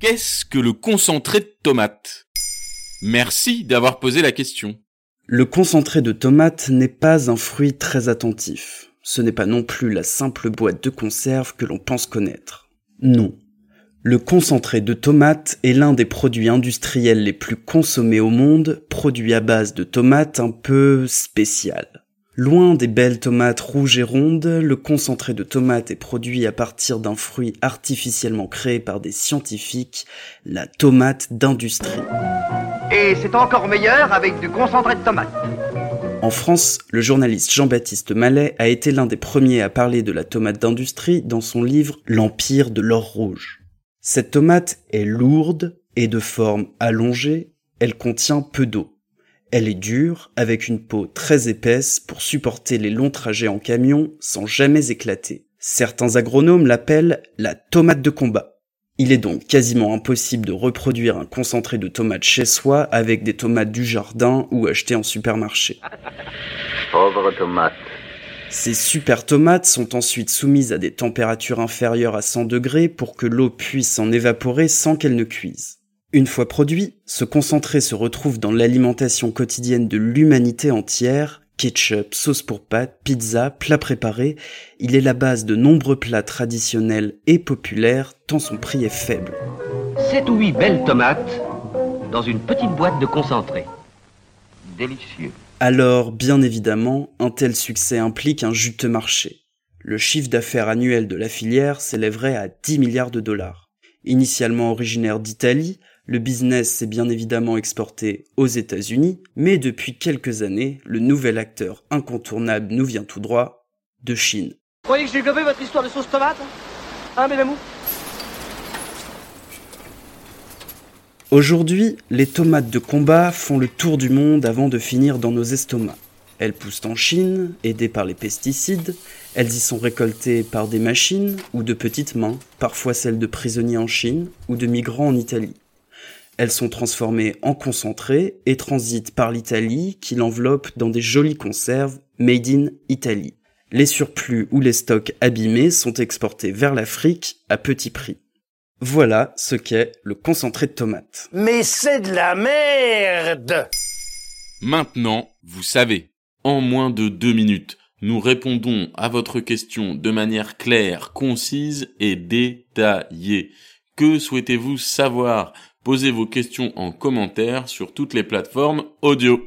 Qu'est-ce que le concentré de tomate? Merci d'avoir posé la question. Le concentré de tomate n'est pas un fruit très attentif. Ce n'est pas non plus la simple boîte de conserve que l'on pense connaître. Non. Le concentré de tomate est l'un des produits industriels les plus consommés au monde, produit à base de tomates un peu spéciales. Loin des belles tomates rouges et rondes, le concentré de tomate est produit à partir d'un fruit artificiellement créé par des scientifiques, la tomate d'industrie. Et c'est encore meilleur avec du concentré de tomate. En France, le journaliste Jean-Baptiste Mallet a été l'un des premiers à parler de la tomate d'industrie dans son livre L'Empire de l'or rouge. Cette tomate est lourde et de forme allongée, elle contient peu d'eau. Elle est dure, avec une peau très épaisse pour supporter les longs trajets en camion sans jamais éclater. Certains agronomes l'appellent la tomate de combat. Il est donc quasiment impossible de reproduire un concentré de tomates chez soi avec des tomates du jardin ou achetées en supermarché. Pauvre tomate. Ces super tomates sont ensuite soumises à des températures inférieures à 100 degrés pour que l'eau puisse en évaporer sans qu'elle ne cuise. Une fois produit, ce concentré se retrouve dans l'alimentation quotidienne de l'humanité entière, ketchup, sauce pour pâtes, pizza, plats préparés, il est la base de nombreux plats traditionnels et populaires tant son prix est faible. 7 ou 8 belles tomates dans une petite boîte de concentré. Délicieux. Alors, bien évidemment, un tel succès implique un juteux marché. Le chiffre d'affaires annuel de la filière s'élèverait à 10 milliards de dollars. Initialement originaire d'Italie, le business s'est bien évidemment exporté aux États-Unis, mais depuis quelques années, le nouvel acteur incontournable nous vient tout droit de Chine. Vous croyez que j'ai votre histoire de sauce tomate Hein, amours Aujourd'hui, les tomates de combat font le tour du monde avant de finir dans nos estomacs. Elles poussent en Chine, aidées par les pesticides, elles y sont récoltées par des machines ou de petites mains, parfois celles de prisonniers en Chine ou de migrants en Italie. Elles sont transformées en concentré et transitent par l'Italie qui l'enveloppe dans des jolies conserves made in Italy. Les surplus ou les stocks abîmés sont exportés vers l'Afrique à petit prix. Voilà ce qu'est le concentré de tomate. Mais c'est de la merde Maintenant, vous savez, en moins de deux minutes, nous répondons à votre question de manière claire, concise et détaillée. Que souhaitez-vous savoir? Posez vos questions en commentaire sur toutes les plateformes audio.